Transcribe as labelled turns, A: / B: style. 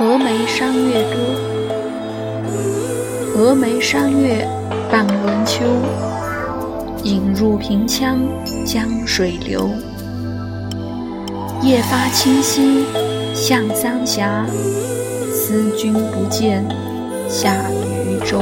A: 峨眉山月歌峨眉山月半轮秋影入平羌江水流。夜发清溪向三峡思君不见下渝州